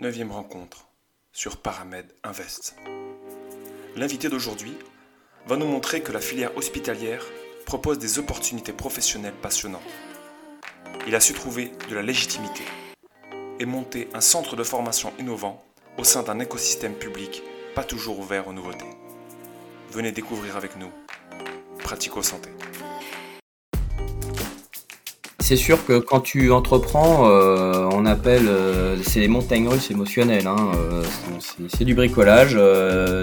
Neuvième rencontre sur Paramed Invest. L'invité d'aujourd'hui va nous montrer que la filière hospitalière propose des opportunités professionnelles passionnantes. Il a su trouver de la légitimité et monter un centre de formation innovant au sein d'un écosystème public pas toujours ouvert aux nouveautés. Venez découvrir avec nous Pratico Santé c'est sûr que quand tu entreprends, euh, on appelle, euh, c'est les montagnes russes émotionnelles. Hein, euh, c'est du bricolage.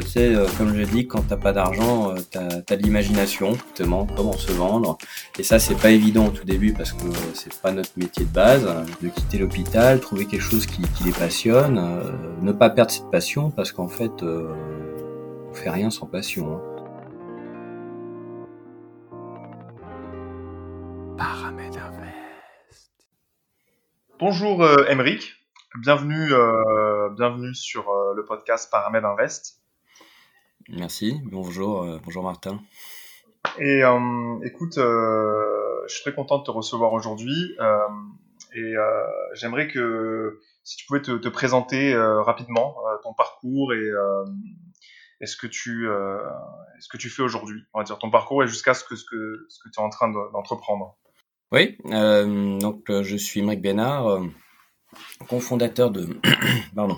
c'est comme je dis, quand t'as pas d'argent, t'as as de l'imagination, justement, comment se vendre. Et ça, c'est pas évident au tout début parce que c'est pas notre métier de base. De quitter l'hôpital, trouver quelque chose qui, les passionne, ne pas perdre cette passion parce qu'en fait, on fait rien sans passion. Hein. Bonjour euh, bienvenue, euh, bienvenue sur euh, le podcast Paramed Invest. Merci, bonjour, euh, bonjour Martin. Et écoute, je suis très content de te recevoir aujourd'hui et j'aimerais que si tu pouvais te, présenter rapidement ton parcours et, est ce que tu ce que tu fais aujourd'hui, on va dire ton parcours et jusqu'à ce que ce que ce que tu es en train d'entreprendre. Oui, euh, donc euh, je suis Émeric Bénard, euh, cofondateur de... Pardon.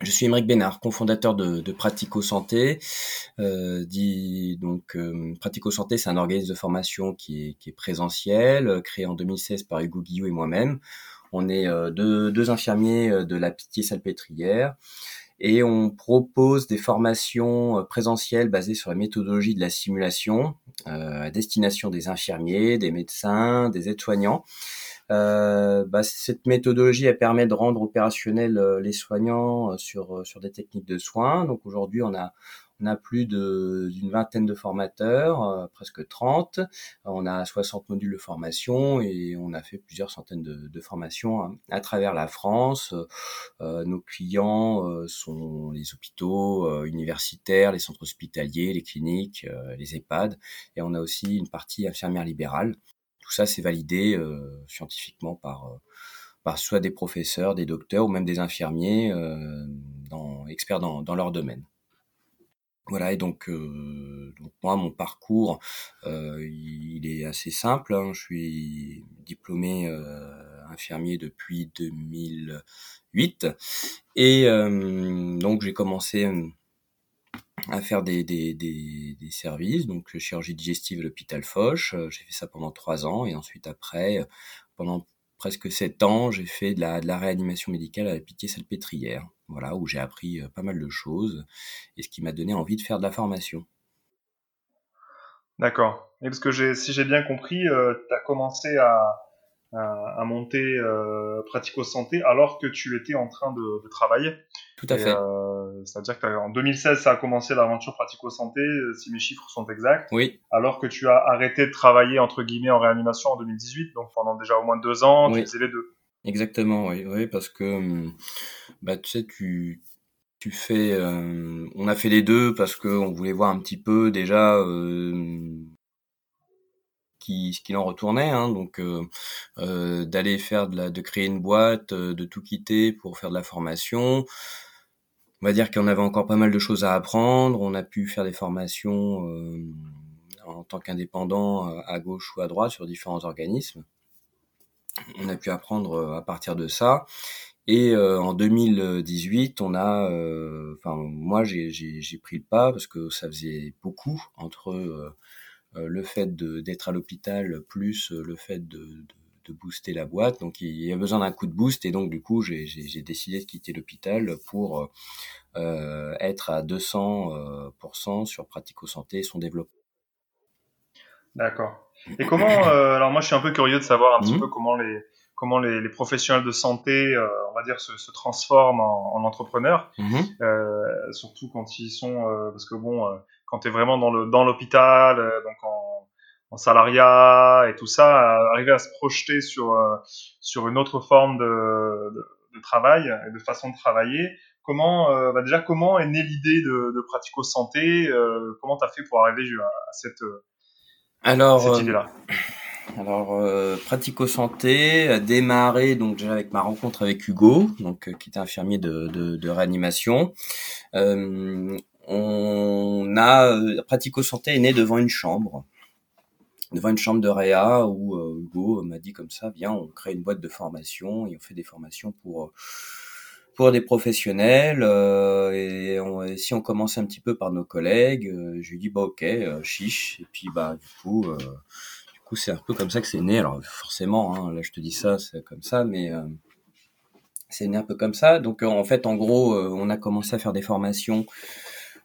Je suis Émeric Bénard, cofondateur de, de Pratico Santé. Euh, dit, donc, Pratico Santé, c'est un organisme de formation qui est, présentiel, créé en 2016 par Hugo Guillot et moi-même. On est deux, deux, infirmiers de la Pitié-Salpêtrière et on propose des formations euh, présentielles basées sur la méthodologie de la simulation euh, à destination des infirmiers, des médecins, des aides-soignants. Euh, bah, cette méthodologie elle permet de rendre opérationnels euh, les soignants sur sur des techniques de soins. Donc aujourd'hui on a on a plus d'une vingtaine de formateurs, euh, presque 30. On a 60 modules de formation et on a fait plusieurs centaines de, formations hein, à, travers la France. Euh, nos clients euh, sont les hôpitaux universitaires, les centres hospitaliers, les cliniques, les EHPAD. Et on a aussi une partie infirmière libérale. Tout ça, c'est validé scientifiquement par par soit des professeurs, des docteurs ou même des infirmiers dans, experts dans, dans leur domaine. Voilà, et donc, euh, donc moi, mon parcours, euh, il est assez simple. Hein. Je suis diplômé euh, infirmier depuis 2008. Et donc, j'ai commencé à faire des, des, des, des, services, donc chirurgie digestive à l'hôpital Foch. J'ai fait ça pendant trois ans. Et ensuite, après, pendant presque sept ans, j'ai fait de la, la réanimation médicale à la Pitié-Salpêtrière voilà, où j'ai appris pas mal de choses et ce qui m'a donné envie de faire de la formation. D'accord. Et parce que si j'ai bien compris, tu as commencé à, à, monter euh, Pratico Santé alors que tu étais en train de, travailler. Tout à fait. C'est-à-dire qu'en 2016, ça a commencé l'aventure Pratico Santé, si mes chiffres sont exacts. Oui. Alors que tu as arrêté de travailler, entre guillemets, en réanimation en 2018, donc pendant déjà au moins deux ans, tu faisais les deux. Exactement, oui, oui, parce que hum, bah tu sais, tu tu fais, euh, on a fait les deux parce que on voulait voir un petit peu déjà euh, ce qu'il en retournait, hein, donc euh, d'aller faire de la, de créer une boîte, de tout quitter pour faire de la formation. On va dire qu'on avait encore pas mal de choses à apprendre. On a pu faire des formations en tant qu'indépendant à gauche ou à droite sur différents organismes on a pu apprendre à partir de ça. Et euh, en 2018, on a, euh, enfin moi j'ai pris le pas parce que ça faisait beaucoup entre le fait d'être à l'hôpital plus le fait de, de, booster la boîte. Donc il y a besoin d'un coup de boost et donc du coup j'ai décidé de quitter l'hôpital pour être à 200% sur Pratico Santé et son développement. D'accord. Et comment, euh, alors moi je suis un peu curieux de savoir un petit mhm. peu comment les, comment les, les professionnels de santé, euh, on va dire, se, se transforment en, en entrepreneurs, mhm. euh, surtout quand ils sont, euh, parce que bon, euh, quand tu es vraiment dans le dans l'hôpital, donc en, en, salariat et tout ça, arriver à se projeter sur sur une autre forme de, de, de, travail et de façon de travailler. Comment, bah déjà, comment est née l'idée de, de Pratico Santé Comment tu as fait pour arriver à, cette alors, euh, Alors, euh, pratico-santé a démarré donc déjà avec ma rencontre avec Hugo, donc qui était infirmier de, de, réanimation. on a pratico-santé est né devant une chambre, devant une chambre de réa où Hugo m'a dit comme ça, viens, on crée une boîte de formation et on fait des formations pour pour des professionnels euh, et, si on commence un petit peu par nos collègues, euh, je lui dis bah ok, euh, chiche et puis bah du coup c'est un peu comme ça que c'est né. Alors forcément, hein, là je te dis ça, c'est comme ça, mais c'est né un peu comme ça. Donc en fait, en gros, on a commencé à faire des formations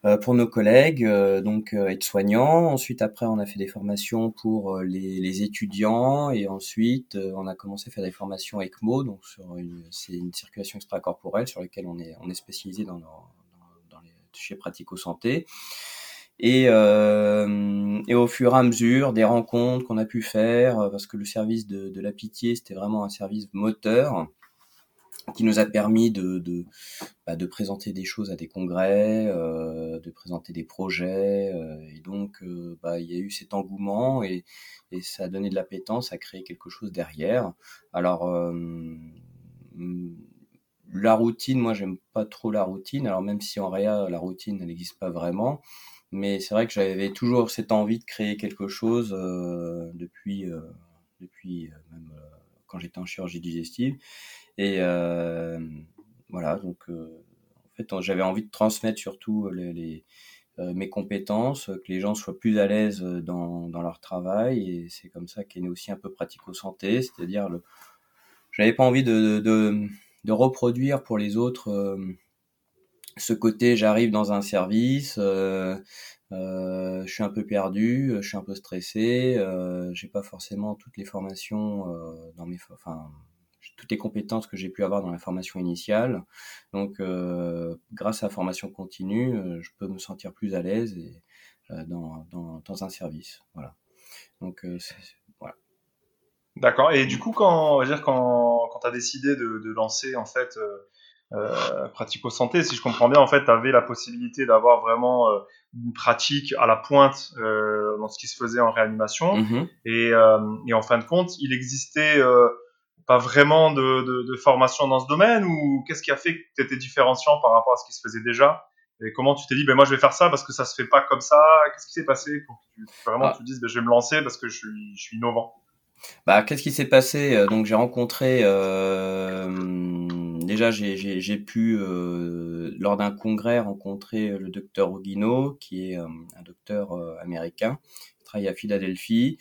euh, pour nos collègues, euh, donc euh, être soignants. Ensuite, après, on a fait des formations pour les, étudiants et ensuite, on a commencé à faire des formations ECMO, donc sur une, c'est une circulation extracorporelle sur laquelle on est, on spécialisé dans les, chez Pratico Santé. Et, euh, et, au fur et à mesure des rencontres qu'on a pu faire, parce que le service de, la pitié, c'était vraiment un service moteur, qui nous a permis de, bah, présenter des choses à des congrès, euh, de présenter des projets. Euh, et donc, euh, bah, il y a eu cet engouement et, ça a donné de l'appétence, a créé quelque chose derrière. Alors, euh, la routine, moi, j'aime pas trop la routine. Alors, même si en réa, la routine, n'existe pas vraiment. Mais c'est vrai que j'avais toujours cette envie de créer quelque chose euh, depuis, depuis même quand j'étais en chirurgie digestive. Et euh, voilà, donc euh, en fait, j'avais envie de transmettre surtout les, euh, mes compétences, que les gens soient plus à l'aise dans, dans leur travail. Et c'est comme ça qu'est né aussi un peu pratico-santé, c'est-à-dire le... J'avais pas envie de, de, reproduire pour les autres euh, ce côté j'arrive dans un service, euh, euh, je suis un peu perdu, je suis un peu stressé, euh, j'ai pas forcément toutes les formations dans mes, enfin toutes les compétences que j'ai pu avoir dans la formation initiale. Donc, euh, grâce à la formation continue, euh, je peux me sentir plus à l'aise et, euh, dans, dans, dans, un service. Voilà. Donc, voilà. D'accord. Et du coup, quand, on va dire quand, quand tu as décidé de, de, lancer en fait euh, Pratico Santé, si je comprends bien, en fait, tu avais la possibilité d'avoir vraiment une pratique à la pointe euh, dans ce qui se faisait en réanimation. Mm-hmm. et, et, en fin de compte, il existait pas vraiment de, de, de, formation dans ce domaine ou qu'est-ce qui a fait que tu étais différenciant par rapport à ce qui se faisait déjà? Et comment tu t'es dit ben moi je vais faire ça parce que ça se fait pas comme ça? Qu'est-ce qui s'est passé pour que tu, vraiment ah. tu dises ben, je vais me lancer parce que je suis, je suis innovant? Bah, qu'est-ce qui s'est passé? Euh, Donc j'ai rencontré euh, déjà j'ai pu euh, lors d'un congrès rencontrer le docteur Ogino qui est euh, un docteur américain qui travaille à Philadelphie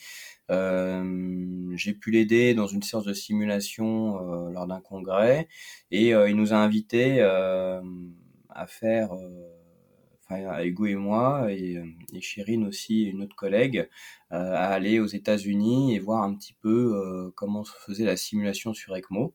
euh, j'ai pu l'aider dans une séance de simulation euh, lors d'un congrès et euh, il nous a invités à faire enfin Hugo et moi et, et Chérine aussi une autre collègue à aller aux États-Unis et voir un petit peu comment se faisait la simulation sur ECMO.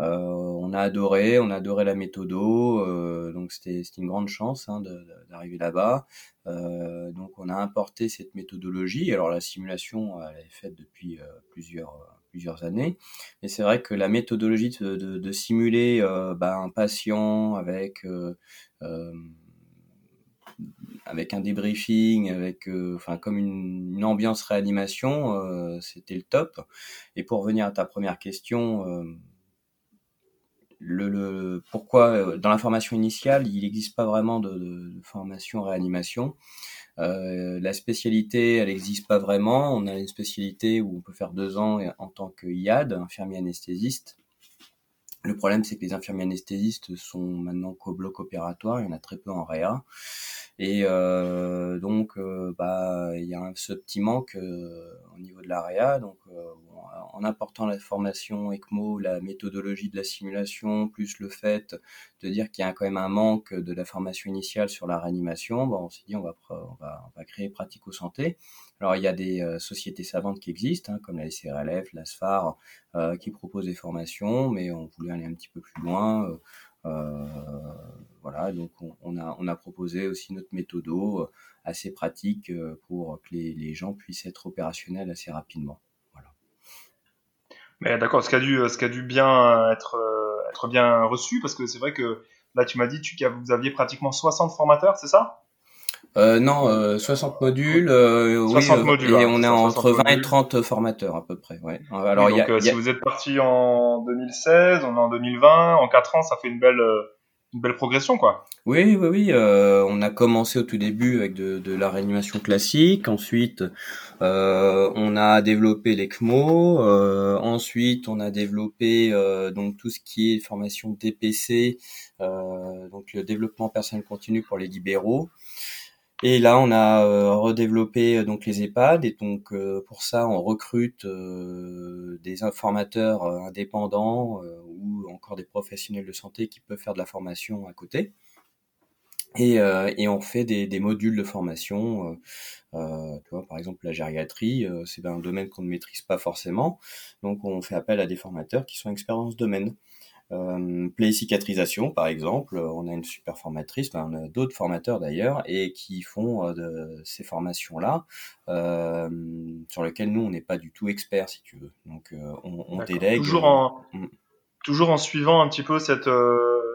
Euh, on a adoré, on a adoré la méthodo, euh, donc c'était une grande chance hein, d'arriver là-bas. Euh, donc on a importé cette méthodologie. Alors la simulation, elle est faite depuis plusieurs plusieurs années. Mais c'est vrai que la méthodologie de, de, simuler bah, un patient avec avec un débriefing, avec enfin comme une, une, ambiance réanimation, c'était le top. Et pour revenir à ta première question, le, pourquoi euh, dans la formation initiale, il n'existe pas vraiment de, de, formation réanimation. Euh, la spécialité, elle n'existe pas vraiment. On a une spécialité où on peut faire deux ans en tant que IAD, infirmier anesthésiste. Le problème, c'est que les infirmiers anesthésistes sont maintenant qu'au bloc opératoire, il y en a très peu en réa. Et euh, donc, euh, bah, il y a ce petit manque euh, au niveau de la réa. Donc, en apportant la formation ECMO, la méthodologie de la simulation, plus le fait de dire qu'il y a quand même un manque de la formation initiale sur la réanimation, bon, on s'est dit on va, on va, on va créer Pratico Santé. Alors il y a des sociétés savantes qui existent, hein, comme la SRLF, la SFAR, euh, qui proposent des formations, mais on voulait aller un petit peu plus loin. Euh voilà, donc on, on, a, on a proposé aussi notre méthodo assez pratique pour que les, les gens puissent être opérationnels assez rapidement. Mais d'accord, ce qui a dû, ce qui a dû bien être, être bien reçu, parce que c'est vrai que là, tu m'as dit tu, vous aviez pratiquement 60 formateurs, c'est ça? Euh, non, 60 modules. 60 modules. Et on est entre 20 et 30 formateurs à peu près. Ouais. Alors, donc, si vous êtes parti en 2016, on est en 2020, en 4 ans, ça fait une belle une belle progression, quoi. Oui, oui, oui. Euh, on a commencé au tout début avec de, la réanimation classique. Ensuite, euh, on a développé l'ECMO. Euh, ensuite, on a développé euh, donc tout ce qui est formation DPC, donc le développement personnel continu pour les libéraux. Et là, on a euh, redéveloppé euh, donc les EHPAD et donc euh, pour ça, on recrute des informateurs indépendants ou encore des professionnels de santé qui peuvent faire de la formation à côté. Et, on fait des, modules de formation. Euh, tu vois, par exemple, la gériatrie, c'est un domaine qu'on ne maîtrise pas forcément, donc on fait appel à des formateurs qui sont experts dans ce domaine. Euh, Play Cicatrisation, par exemple, on a une super formatrice, on a d'autres formateurs d'ailleurs, et qui font euh, de, ces formations-là, euh, sur lesquelles nous, on n'est pas du tout experts, si tu veux. Donc, euh, on, on délègue. Toujours en, mm. toujours en suivant un petit peu cette,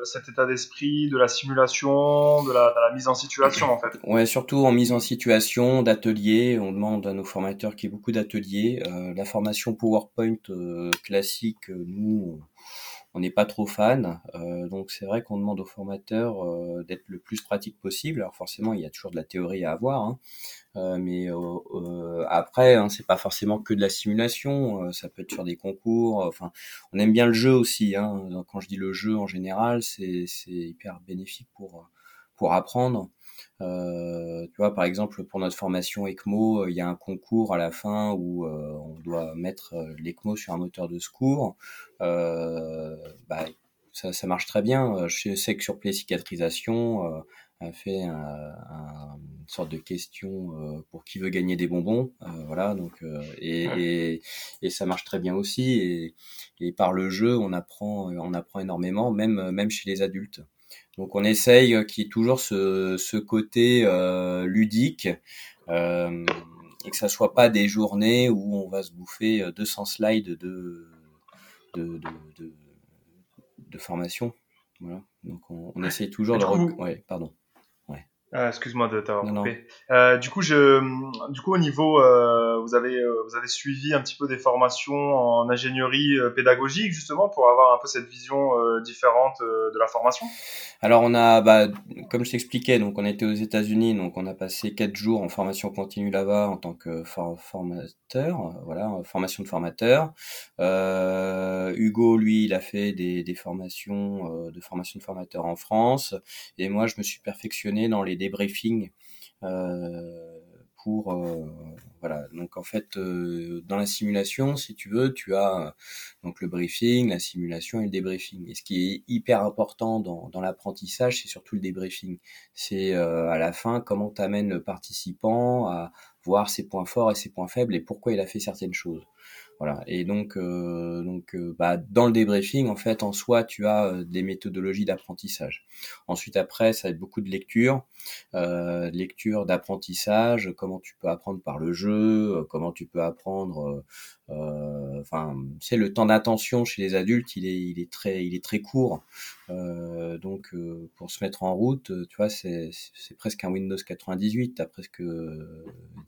cet état d'esprit de la simulation, de la, de la, mise en situation, en fait. Ouais, surtout en mise en situation, d'ateliers. On demande à nos formateurs qu'il y ait beaucoup d'ateliers. la formation PowerPoint classique, nous on n'est pas trop fan. Euh, donc c'est vrai qu'on demande aux formateurs euh, d'être le plus pratique possible. Alors forcément, il y a toujours de la théorie à avoir, hein. euh, mais après, hein, c'est pas forcément que de la simulation. ça peut être sur des concours. Enfin, on aime bien le jeu aussi. Hein. Quand je dis le jeu en général, c'est hyper bénéfique pour pour apprendre. Euh, tu vois, par exemple, pour notre formation ECMO, euh, il y a un concours à la fin où euh, on doit mettre l'ECMO sur un moteur de secours. bah, ça, ça, marche très bien. Je sais que sur Play Cicatrisation, a fait un, un, une sorte de question pour qui veut gagner des bonbons, voilà. Donc et, et, et, ça marche très bien aussi. Et, et, par le jeu, on apprend, on apprend énormément, même même chez les adultes. Donc on essaye qu'il y ait toujours ce, ce côté euh, ludique euh, et que ça soit pas des journées où on va se bouffer 200 slides de, de, de, de, formation. Voilà. Donc on, on essaye toujours de... Ouais, pardon. Ah, excuse-moi de t'avoir coupé. Euh, du coup, je, du coup, au niveau, euh, vous avez, euh, vous avez suivi un petit peu des formations en ingénierie euh, pédagogique justement pour avoir un peu cette vision euh, différente de la formation? Alors, on a, bah, comme je t'expliquais, donc on était aux États-Unis, donc on a passé quatre jours en formation continue là-bas en tant que formateur, voilà, formation de formateur. Hugo, lui, il a fait des, des formations de formation de formateur en France, et moi, je me suis perfectionné dans les briefing euh, pour euh, voilà. Donc en fait euh, dans la simulation si tu veux tu as donc le briefing la simulation et le débriefing. Et ce qui est hyper important dans, dans l'apprentissage c'est surtout le débriefing. C'est à la fin comment tu amènes le participant à voir ses points forts et ses points faibles et pourquoi il a fait certaines choses voilà. Et donc, euh, donc euh, bah, dans le débriefing, en fait, en soi, tu as euh, des méthodologies d'apprentissage. Ensuite, après, ça va être beaucoup de lecture, lecture d'apprentissage, comment tu peux apprendre par le jeu, comment tu peux apprendre. Enfin, c'est le temps d'attention chez les adultes, il est, très, il est très court. donc, pour se mettre en route, tu vois, c'est presque un Windows 98. T'as presque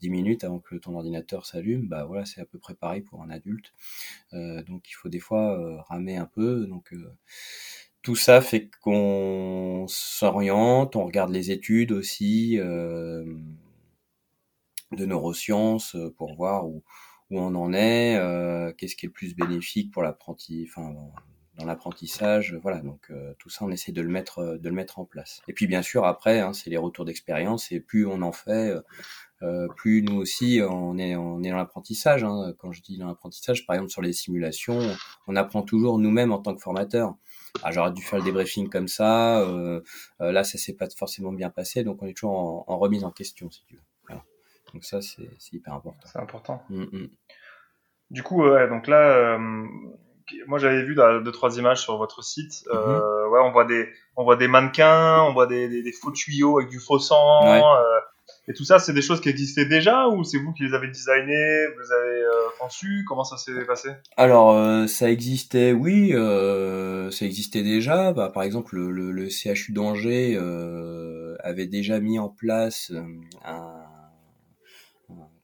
10 minutes avant que ton ordinateur s'allume. Bah voilà, c'est à peu près pareil pour un adulte. Euh, donc il faut des fois euh, ramer un peu. Donc euh, tout ça fait qu'on s'oriente, on regarde les études aussi de neurosciences pour voir où, où on en est, qu'est-ce qui est le plus bénéfique pour l'apprenti, enfin dans l'apprentissage, voilà. Donc tout ça, on essaie de le mettre, de le mettre en place. Et puis bien sûr après, hein, c'est les retours d'expérience et plus on en fait, euh, plus nous aussi on est on est dans l'apprentissage. Hein. Quand je dis dans l'apprentissage, par exemple sur les simulations, on apprend toujours nous-mêmes en tant que formateur. Ah, j'aurais dû faire le débriefing comme ça. Euh, euh, là, ça s'est pas forcément bien passé, donc on est toujours en, en remise en question, si tu veux. Donc ça, c'est hyper important. C'est important. Mmh, mmh. Du coup, ouais, donc là, euh, moi j'avais vu deux trois images sur votre site. Mmh. ouais, on voit des on voit des mannequins, on voit des, des, des faux tuyaux avec du faux sang. Ouais Et tout ça, c'est des choses qui existaient déjà ou c'est vous qui les avez designées, vous les avez euh, conçues? Comment ça s'est passé? Alors, euh, ça existait, oui, euh, ça existait déjà. Bah, par exemple, le, le, CHU d'Angers avait déjà mis en place un,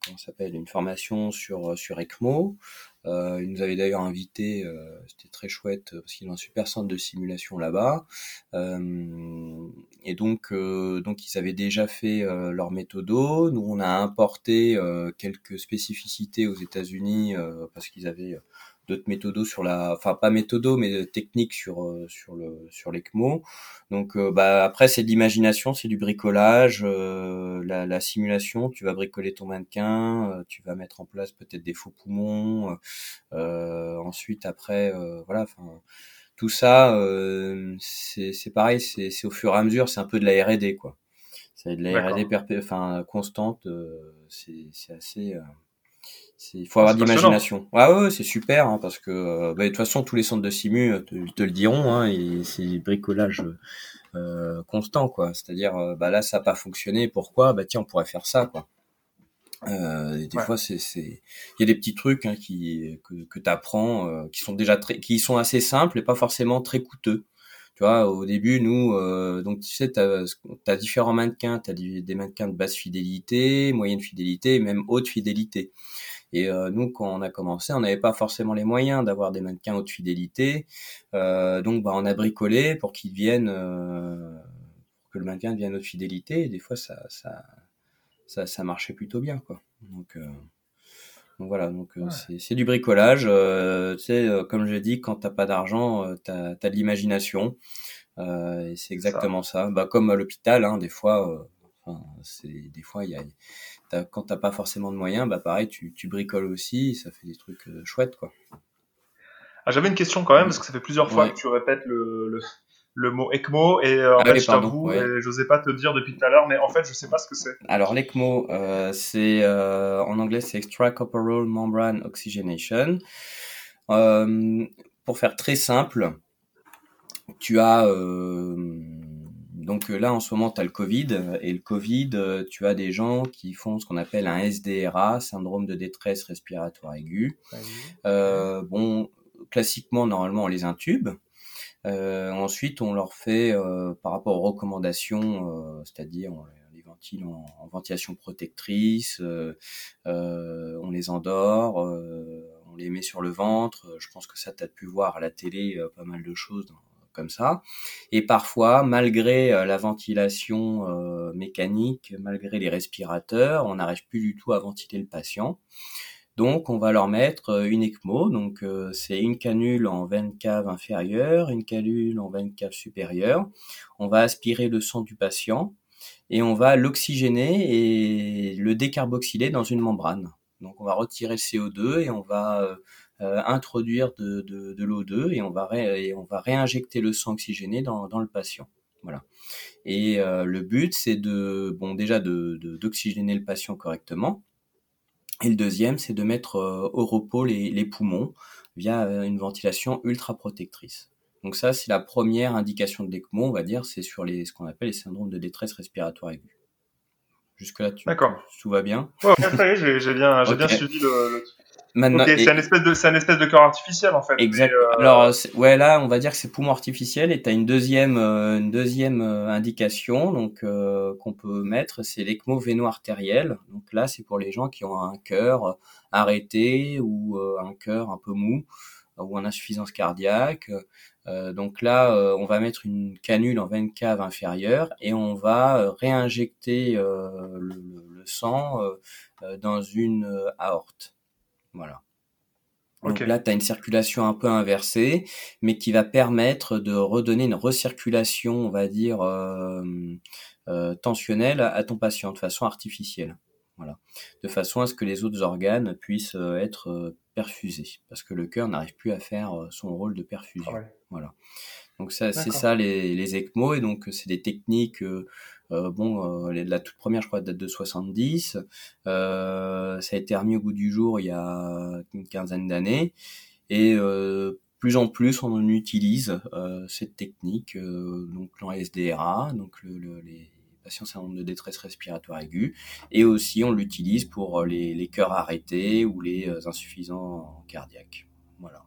comment s'appelle, une formation sur sur ECMO. Euh, il nous avait d'ailleurs invité, euh, c'était très chouette parce qu'il a un super centre de simulation là-bas. Euh, et donc, donc ils avaient déjà fait leur méthodo. Nous, on a importé quelques spécificités aux États-Unis parce qu'ils avaient d'autres méthodos sur la, enfin pas méthodos mais techniques sur euh, sur le sur l'ECMO. Donc euh, bah après c'est de l'imagination, c'est du bricolage, euh, la, la, simulation. Tu vas bricoler ton mannequin, tu vas mettre en place peut-être des faux poumons. ensuite après voilà, enfin tout ça c'est c'est pareil, c'est c'est au fur et à mesure, c'est un peu de la R&D quoi. C'est de la R&D enfin constante, c'est c'est assez il faut avoir de l'imagination. Ouais, ouais, c'est super hein, parce que euh, bah, de toute façon tous les centres de simu euh, te, te le diront. Hein, et c'est bricolage euh, constant, quoi. C'est-à-dire, euh, bah là ça n'a pas fonctionné. Pourquoi? Bah tiens, on pourrait faire ça, quoi. Euh, des fois, c'est, c'est, il y a des petits trucs hein, qui que, que tu apprends, qui sont déjà très, qui sont assez simples et pas forcément très coûteux. Tu vois, au début, nous, donc tu sais, tu as, différents mannequins, tu as des mannequins de basse fidélité, moyenne fidélité, même haute fidélité. Et euh, nous, quand on a commencé, on n'avait pas forcément les moyens d'avoir des mannequins haute fidélité. Euh, donc, bah, on a bricolé pour qu'ils viennent, euh, pour que le mannequin devienne haute fidélité. Et des fois, ça, ça, ça, ça marchait plutôt bien, quoi. Donc, donc voilà, donc euh, c'est du bricolage. Euh, tu sais, comme je dis, quand t'as pas d'argent, t'as as de l'imagination. et c'est exactement ça. Bah, comme à l'hôpital, hein, des fois, enfin, c'est des fois il y a quand t'as pas forcément de moyens, bah pareil, tu, tu bricoles aussi, ça fait des trucs euh, chouettes, quoi. Ah, J'avais une question quand même, parce que ça fait plusieurs fois que tu répètes le, le, le, mot ECMO, et euh, en ah fait, je t'avoue, j'osais pas te dire depuis tout à l'heure, mais en fait, je sais pas ce que c'est. Alors, l'ECMO, euh, c'est, en anglais, c'est Extracorporeal Membrane Oxygenation. Pour faire très simple, tu as donc euh, là, en ce moment, tu as le Covid. Et le Covid, euh, tu as des gens qui font ce qu'on appelle un SDRA, syndrome de détresse respiratoire aiguë. Euh, bon, classiquement, normalement, on les intube. Euh, ensuite, on leur fait, euh, par rapport aux recommandations, c'est-à-dire on les ventile en, en ventilation protectrice, on les endort, on les met sur le ventre. Je pense que ça, tu as pu voir à la télé pas mal de choses dans, comme ça. Et parfois, malgré euh, la ventilation euh, mécanique, malgré les respirateurs, on n'arrive plus du tout à ventiler le patient. Donc, on va leur mettre euh, une ECMO. Donc, c'est une canule en veine cave inférieure, une canule en veine cave supérieure. On va aspirer le sang du patient et on va l'oxygéner et le décarboxyler dans une membrane. Donc, on va retirer le CO2 et on va introduire de, de, de l'O2 et on va et on va réinjecter le sang oxygéné dans, dans le patient. Voilà. Et euh, le but, c'est de, bon, déjà de, d'oxygéner le patient correctement. Et le deuxième, c'est de mettre euh, au repos les, les, poumons via une ventilation ultra protectrice. Donc ça, c'est la première indication de l'ECMO, on va dire, c'est sur les, ce qu'on appelle les syndromes de détresse respiratoire aiguë. Jusque-là, tu, tout va bien? Ouais, j'ai, j'ai bien, j'ai bien suivi le, le, c'est un espèce de, c'est un espèce de cœur artificiel en fait. Exact. Euh, Alors ouais là, on va dire que c'est poumon artificiel et tu as une deuxième, euh, une deuxième euh, indication donc qu'on peut mettre, c'est l'ECMO véno-artériel. Donc là, c'est pour les gens qui ont un cœur arrêté ou un cœur un peu mou ou en insuffisance cardiaque. donc là, on va mettre une canule en veine cave inférieure et on va réinjecter le, le, sang dans une aorte. Voilà. Donc là, tu as une circulation un peu inversée, mais qui va permettre de redonner une recirculation, on va dire, euh, euh, tensionnelle à ton patient de façon artificielle. Voilà. De façon à ce que les autres organes puissent euh, être perfusés, parce que le cœur n'arrive plus à faire son rôle de perfusion. Voilà. Donc ça, c'est ça les, les ECMO, et donc c'est des techniques euh, bon, euh, la toute première, je crois, date de 70. Euh, ça a été remis au goût du jour il y a une quinzaine d'années. Et plus en plus, on en utilise cette technique, donc dans SDRA, donc le, les patients syndrome de détresse respiratoire aiguë. Et aussi, on l'utilise pour les, les cœurs arrêtés ou les insuffisants cardiaques. Voilà.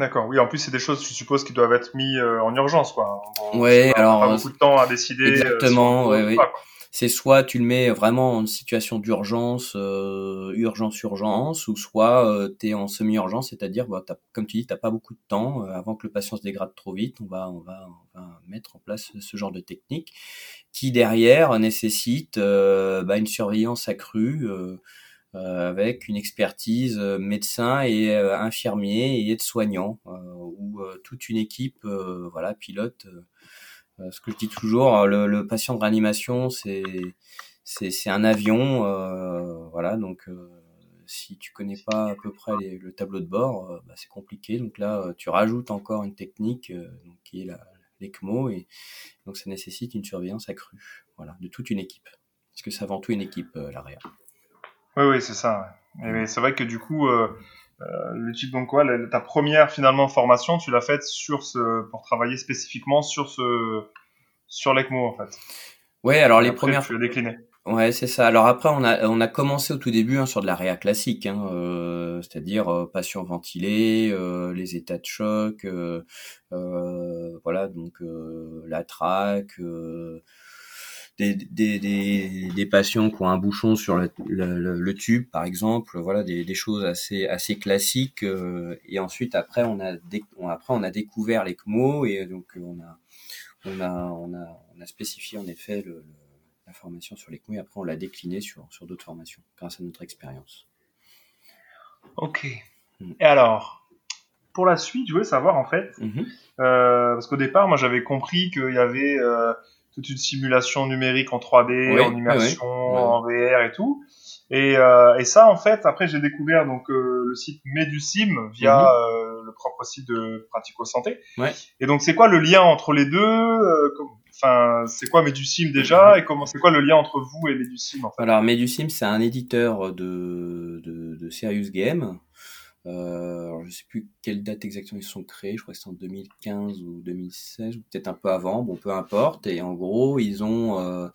D'accord. Oui, en plus, c'est des choses, je suppose, qui doivent être mis en urgence, quoi. ouais, alors. Pas beaucoup de temps à décider. Exactement, ouais, oui c'est soit tu le mets vraiment en situation d'urgence, euh, urgence, urgence, ou soit euh, tu es en semi-urgence, c'est-à-dire, bah, comme tu dis, tu pas beaucoup de temps. Euh, avant que le patient se dégrade trop vite, on va, on va, on va mettre en place ce genre de technique qui, derrière, nécessite bah, une surveillance accrue. Avec une expertise médecin et infirmier et aide-soignant, où toute une équipe voilà pilote euh, ce que je dis toujours, euh, le, le patient de réanimation, c'est c'est un avion, euh, voilà. Donc si tu connais pas à peu près le tableau de bord, bah, c'est compliqué. Donc là, tu rajoutes encore une technique donc, qui est l'ECMO et donc ça nécessite une surveillance accrue, voilà, de toute une équipe. Parce que c'est avant tout une équipe l'arrière. Oui, oui, c'est ça. Et c'est vrai que du coup, euh, le type donc quoi, ta première finalement formation, tu l'as faite sur ce, pour travailler spécifiquement sur ce, sur l'ECMO en fait. Ouais, alors les premières. Tu l'as décliné. Ouais, c'est ça. Alors après, on a on a commencé au tout début hein, sur de la réa classique, hein, euh, c'est-à-dire euh, patient ventilé, euh, les états de choc, euh, euh voilà, donc la traque. Des, des, des, des, patients qui ont un bouchon sur le, le, tube, par exemple, voilà, des, des choses assez assez classiques. et ensuite, après, on a après on a découvert l'ECMO et donc on a on a, on a, on a spécifié en effet le, la formation sur les et après on l'a décliné sur, sur d'autres formations grâce à notre expérience. Ok. Mm. Et alors, pour la suite, je voulais savoir en fait, mm-hmm. euh, parce qu'au départ, moi j'avais compris qu'il y avait euh, toute une simulation numérique en 3D, en immersion, en VR et tout. Et, euh, et, ça, en fait, après j'ai découvert donc euh, le site Medusim via mm-hmm. euh, le propre site de Pratico Santé. Et donc c'est quoi le lien entre les deux Enfin, c'est quoi Medusim déjà et comment c'est quoi le lien entre vous et Medusim en fait? Alors Medusim, c'est un éditeur de, de, de Serious Game. Euh, je sais plus quelle date exactement ils sont créés, je crois que c'est en 2015 ou 2016 ou peut-être un peu avant, bon peu importe. Et en gros, ils ont euh,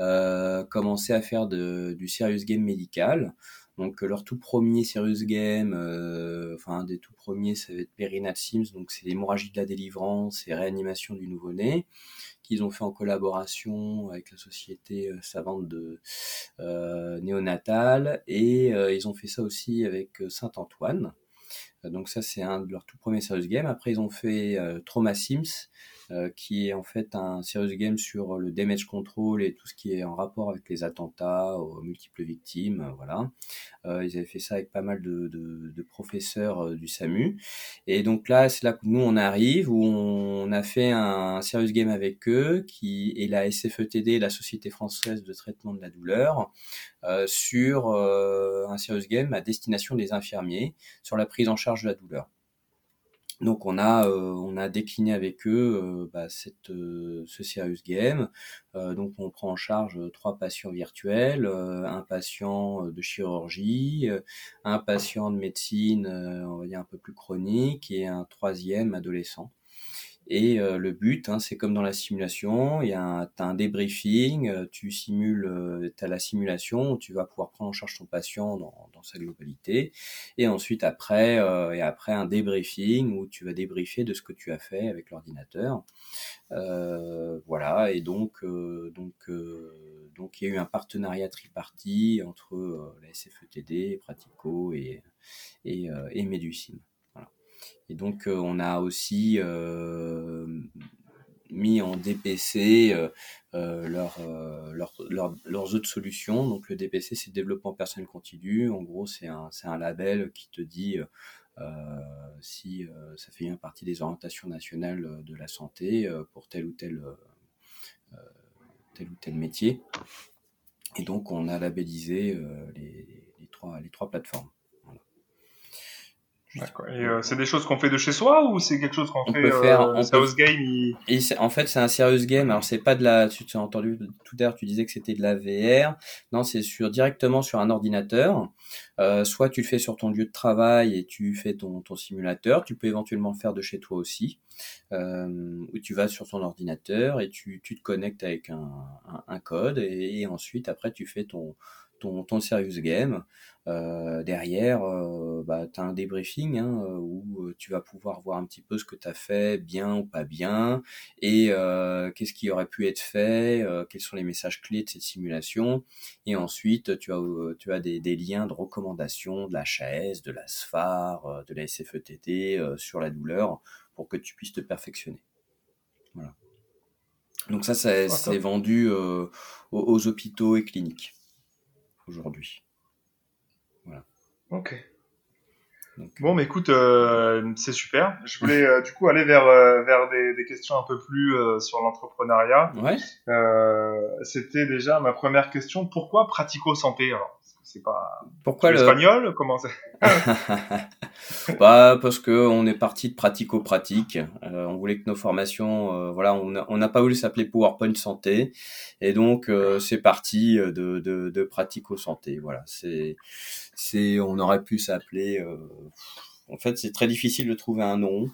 euh, commencé à faire de, du serious game médical. Donc leur tout premier serious game, euh, enfin un des tout premiers, ça va être Perinat Sims, donc c'est l'hémorragie de la délivrance et réanimation du nouveau-né qu'ils ont fait en collaboration avec la société euh, savante de euh, néonatal et euh, ils ont fait ça aussi avec Saint-Antoine. Donc ça c'est un de leurs tout premiers serious games. Après ils ont fait Trauma Sims euh, qui est en fait un serious game sur le damage control et tout ce qui est en rapport avec les attentats aux multiples victimes. Euh, voilà, euh, ils avaient fait ça avec pas mal de, de, de professeurs du SAMU. Et donc là, c'est là que nous on arrive où on a fait un serious game avec eux qui est la SFETD, la Société française de traitement de la douleur. Euh, sur euh, un serious game à destination des infirmiers sur la prise en charge de la douleur. Donc on a euh, on a décliné avec eux euh, bah, cette euh, ce serious game. donc on prend en charge trois patients virtuels, un patient de chirurgie, un patient de médecine on va dire un peu plus chronique et un troisième adolescent. Et euh, le but, hein, c'est comme dans la simulation, un, as un débriefing, euh, tu simules, euh, tu as la simulation, tu vas pouvoir prendre en charge ton patient dans, dans sa globalité, et ensuite après, et après un débriefing où tu vas débriefer de ce que tu as fait avec l'ordinateur. voilà, et donc donc donc il y a eu un partenariat tripartite entre la SFETD, Pratico et et, et Medusim. Et donc, euh, on a aussi euh, mis en DPC euh, leur, leur, leur, leurs autres solutions. Donc le DPC, c'est développement personnel continu. En gros, c'est un, un label qui te dit si ça fait bien partie des orientations nationales de la santé pour tel ou tel, tel ou tel métier. Et donc, on a labellisé les, les, trois, les trois plateformes. Et euh, c'est des choses qu'on fait de chez soi ou c'est quelque chose qu'on fait peut faire, euh, serious game et En fait, c'est un serious game. Alors c'est pas de la. Tu as entendu tout à l'heure, tu disais que c'était de la VR. Non, c'est sur directement sur un ordinateur. soit tu le fais sur ton lieu de travail et tu fais ton, ton simulateur. Tu peux éventuellement le faire de chez toi aussi, où tu vas sur ton ordinateur et tu, tu te connectes avec un, un, code et, et, ensuite après tu fais ton ton, ton serious game. Euh, derrière, euh, bah, tu as un débriefing hein, euh, où tu vas pouvoir voir un petit peu ce que tu as fait, bien ou pas bien, et qu'est-ce qui aurait pu être fait, quels sont les messages clés de cette simulation. Et ensuite, tu as, tu as des, des liens de recommandation de la HAS, de la SFAR, de la SFETT sur la douleur pour que tu puisses te perfectionner. Voilà. Donc ça, ça c'est vendu aux hôpitaux et cliniques aujourd'hui. Ok. bon, mais écoute, euh, c'est super. Je voulais euh, du coup aller vers, euh, vers des, questions un peu plus sur l'entrepreneuriat. Ouais. C'était déjà ma première question. Pourquoi pratico-santé c'est pas pourquoi l'espagnol comment c'est bah parce que on est parti de pratico-pratique euh, on voulait que nos formations euh, voilà on n'a pas voulu s'appeler PowerPoint santé et donc euh, c'est parti de, de, de pratico-santé voilà c'est c'est on aurait pu s'appeler en fait c'est très difficile de trouver un nom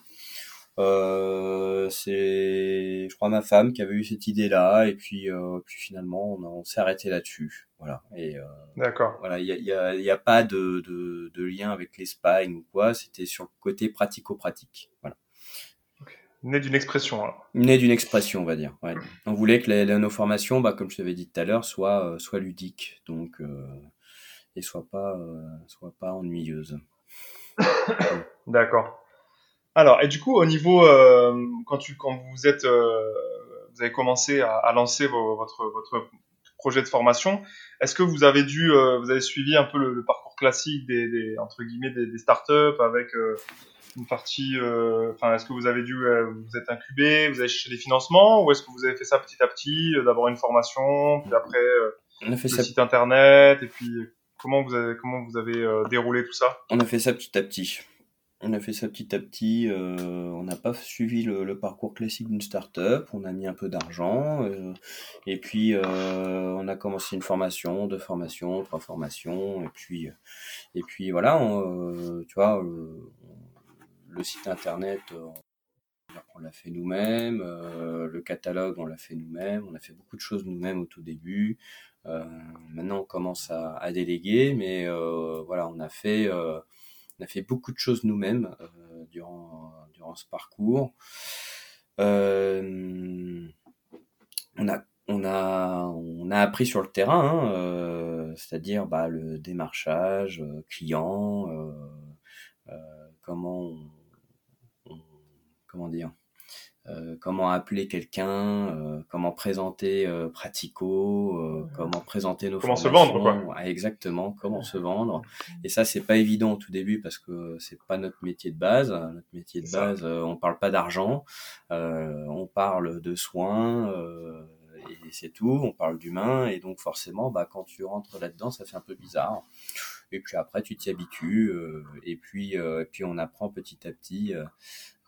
euh, c'est, je crois, ma femme qui avait eu cette idée-là, et puis, euh, puis finalement, on, on s'est arrêté là-dessus. Voilà. Et euh, d'accord. Voilà, il y a, y, a, y a, pas de, de, de lien avec l'Espagne ou quoi. C'était sur le côté pratico-pratique. Voilà. Né d'une expression. Alors. Né d'une expression, on va dire. Ouais. On voulait que les, nos formations, bah, comme je t'avais dit tout à l'heure, soient, euh, soient ludiques, donc euh, et soient pas, euh, soient pas ennuyeuses. D'accord. Alors, et du coup, au niveau, euh, quand, tu, quand vous êtes, euh, vous avez commencé à, à lancer vos, votre, votre projet de formation, est-ce que vous avez dû, euh, vous avez suivi un peu le, le parcours classique des, des, entre guillemets des, des startups avec une partie, enfin, est-ce que vous avez dû, vous êtes incubé, vous avez cherché des financements, ou est-ce que vous avez fait ça petit à petit, d'abord une formation, puis après le ça... site internet, et puis comment vous avez, comment vous avez déroulé tout ça? On a fait ça petit à petit. On a fait ça petit à petit. Euh, on n'a pas suivi le, parcours classique d'une start-up. On a mis un peu d'argent. Euh, et puis, euh, on a commencé une formation, deux formations, trois formations. Et puis, voilà, tu vois, le site internet, on l'a fait nous-mêmes. le catalogue, on l'a fait nous-mêmes. On a fait beaucoup de choses nous-mêmes au tout début. Maintenant, on commence à, déléguer. Mais voilà, on a fait on a fait beaucoup de choses nous-mêmes euh, durant, ce parcours. Euh, on a on a on a appris sur le terrain, hein, euh, c'est-à-dire bah, le démarchage client, comment on, comment dire euh, comment appeler quelqu'un, euh, comment présenter euh, Pratico, comment présenter nos comment se vendre quoi. exactement, comment se vendre. Et ça c'est pas évident au tout début parce que c'est pas notre métier de base. Notre métier de base, on parle pas d'argent, on parle de soins et c'est tout. On parle d'humain et donc forcément, bah quand tu rentres là-dedans, ça fait un peu bizarre. Et puis après, tu t'y habitues et puis et puis on apprend petit à petit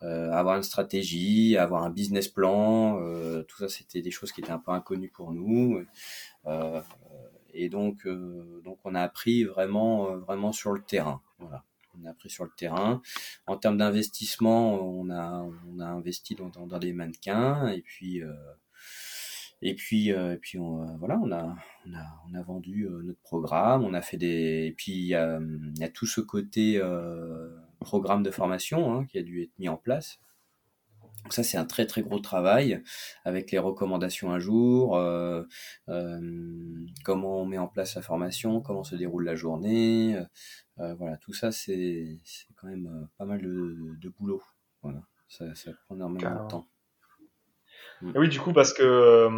euh, avoir une stratégie, avoir un business plan, euh, tout ça c'était des choses qui étaient un peu inconnues pour nous. Euh, et donc, donc on a appris vraiment, vraiment sur le terrain. Voilà on a appris sur le terrain. En termes d'investissement, on a, on a investi dans, dans, des mannequins et puis, euh, et puis, euh, et puis on, voilà, on a, on a, on a vendu euh, notre programme, on a fait des, et puis il y a, il y a tout ce côté programme de formation hein, qui a dû être mis en place. Donc ça, c'est un très très gros travail avec les recommandations à jour, euh, euh, comment on met en place la formation, comment se déroule la journée. Euh, euh voilà, tout ça, c'est quand même euh, pas mal de, de boulot. Voilà, ça, ça prend énormément de temps. Mm. oui, du coup, parce que euh,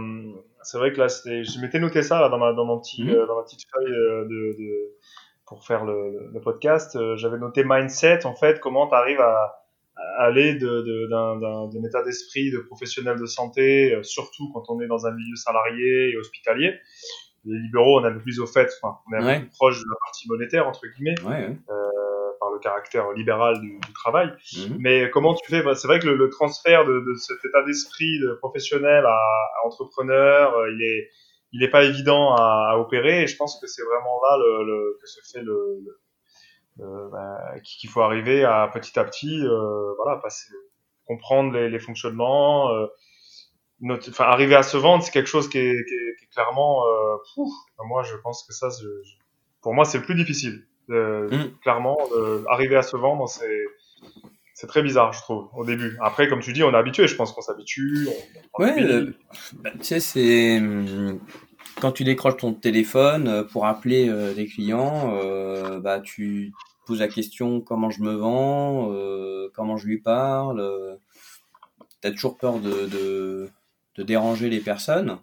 c'est vrai que là, je m'étais noté ça là, dans, ma, dans, mon petit, mmh. dans ma petite feuille de, de pour faire le, le podcast, euh, j'avais noté mindset, en fait, comment tu arrives à, à, aller d'un de, état d'esprit de professionnel de santé, euh, surtout quand on est dans un milieu salarié et hospitalier. Les libéraux, on est un peu plus au fait, enfin, on est un ouais. peu plus proche de la partie monétaire, entre guillemets. Ouais, ouais. Caractère libéral du, du travail. Mmh. Mais comment tu fais? Bah, C'est vrai que le, le transfert de, de, cet état d'esprit de professionnel à, à entrepreneur, euh, il est il n'est pas évident à, opérer. Et je pense que c'est vraiment là le, le, que se fait le, le bah, qu'il faut arriver à petit à petit, euh, voilà, passer, comprendre les, les fonctionnements. Euh, notre, enfin, arriver à se vendre, c'est quelque chose qui est, qui est, qui est clairement. Euh, moi, je pense que ça, je, pour moi, c'est le plus difficile. Euh, mm. Clairement, arriver à se vendre, c'est c'est très bizarre, je trouve, au début. Après, comme tu dis, on est habitué. Je pense qu'on s'habitue. Ouais, bah, tu sais, c'est hum, quand tu décroches ton téléphone euh, pour appeler euh, des clients, euh, bah tu poses la question comment je me vends, comment je lui parle. tu as toujours peur de, de, de, déranger les personnes.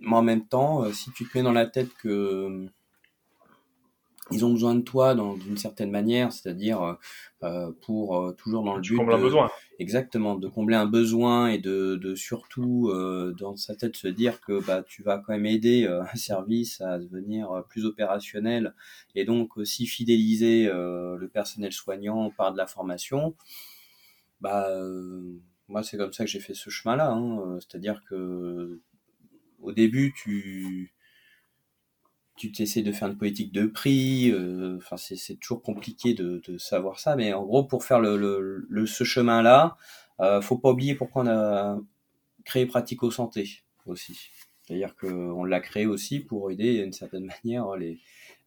Mais en même temps, si tu te mets dans la tête que ils ont besoin de toi dans d'une certaine manière, c'est-à-dire euh, euh pour euh, toujours dans le but de, un besoin. exactement de combler un besoin et de, de surtout euh, dans sa tête se dire que bah tu vas quand même aider un service à devenir plus opérationnel et donc aussi fidéliser le personnel soignant par de la formation. Bah moi c'est comme ça que j'ai fait ce chemin-là, hein, c'est-à-dire que au début tu tu t'essaies de faire une politique de prix. Euh, enfin, c'est toujours compliqué de, savoir ça, mais en gros, pour faire ce chemin-là, euh, faut pas oublier pourquoi on a créé Pratico Santé aussi. C'est-à-dire qu'on l'a créé aussi pour aider d'une certaine manière les,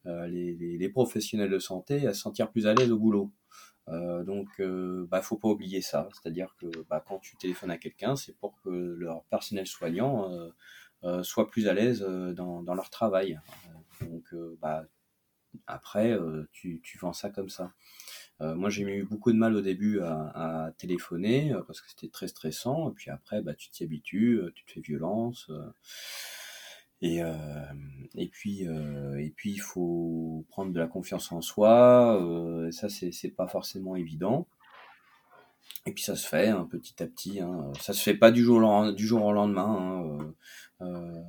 euh, les, les, professionnels de santé à se sentir plus à l'aise au boulot. Euh, donc, bah, faut pas oublier ça. C'est-à-dire que bah, quand tu téléphones à quelqu'un, c'est pour que leur personnel soignant soient plus à l'aise euh, dans, dans, leur travail. Donc, euh, bah, après, tu, tu vends ça comme ça. moi, j'ai eu beaucoup de mal au début à, à téléphoner parce que c'était très stressant. Et puis après, bah, tu t'y habitues, tu te fais violence. Et, euh, et puis, euh, et puis, il faut prendre de la confiance en soi. Euh, ça, c'est pas forcément évident. Et puis, ça se fait hein, petit à petit. Hein. Ça se fait pas du jour, au, du jour au lendemain. Hein. Euh,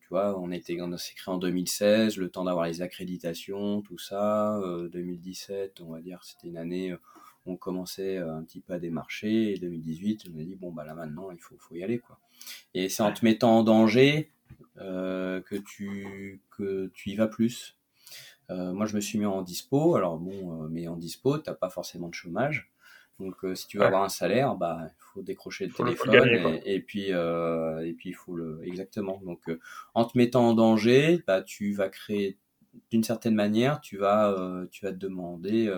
tu vois, on était, on s'est créé en 2016, le temps d'avoir les accréditations, tout ça. 2017, euh, on va dire, c'était une année où on commençait un petit peu à démarcher. Et 2018, on a dit bon bah là maintenant, il faut, faut y aller quoi. Et c'est en te mettant en danger euh, que tu que tu y vas plus. Euh, moi, je me suis mis en dispo. Alors bon, mais en dispo, t'as pas forcément de chômage. Donc, euh, si tu veux avoir un salaire, bah, il faut décrocher le téléphone et, puis euh, et puis il faut le exactement. Donc, euh, en te mettant en danger, bah, tu vas créer d'une certaine manière, tu vas tu vas te demander,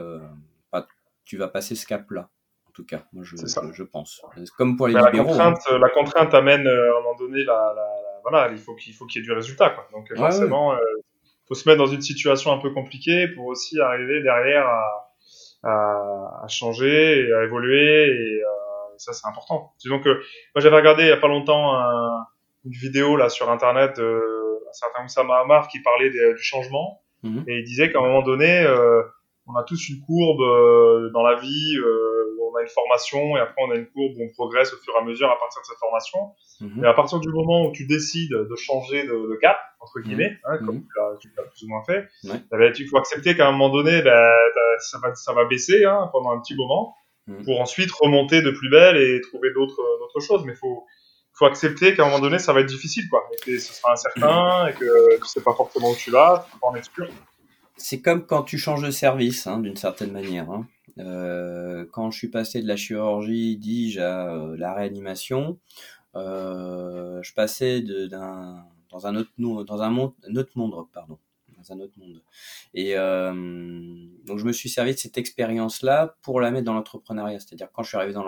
tu vas passer ce cap-là. En tout cas, moi je, je, pense. Comme pour les libéraux. La contrainte, hein. la contrainte amène à un moment donné la, voilà, il faut qu'il faut qu'il y ait du résultat. Quoi. Donc forcément, il faut se mettre dans une situation un peu compliquée pour aussi arriver derrière à à, à changer et à évoluer et, euh, ça c'est important. Disons que moi j'avais regardé il y a pas longtemps un, une vidéo là sur internet de un certain Moussa Mahamar qui parlait du changement mhm. et il disait qu'à un moment donné euh, on a tous une courbe euh, dans la vie euh, où on a une formation et après on a une courbe où on progresse au fur et à mesure à partir de cette formation. Mhm. Et à partir du moment où tu décides de changer de, de cap, entre guillemets, hein, comme mhm. tu l'as plus ou moins fait, ouais. Eh ben, il faut accepter qu'à un moment donné, ben, ça, va, ça va baisser hein, pendant un petit moment mhm. pour ensuite remonter de plus belle et trouver d'autres d'autres choses. Mais il faut, faut accepter qu'à un moment donné, ça va être difficile, quoi, et que ce sera incertain et que tu sais pas forcément où tu vas, tu peux en être sûr c'est comme quand tu changes de service, hein, d'une certaine manière. Hein. Euh, quand je suis passé de la chirurgie, dis-je, à euh, la réanimation, euh, je passais dans un autre dans un, monde, un autre monde, pardon, un autre monde. Et euh, donc je me suis servi de cette expérience-là pour la mettre dans l'entrepreneuriat. C'est-à-dire quand je suis arrivé dans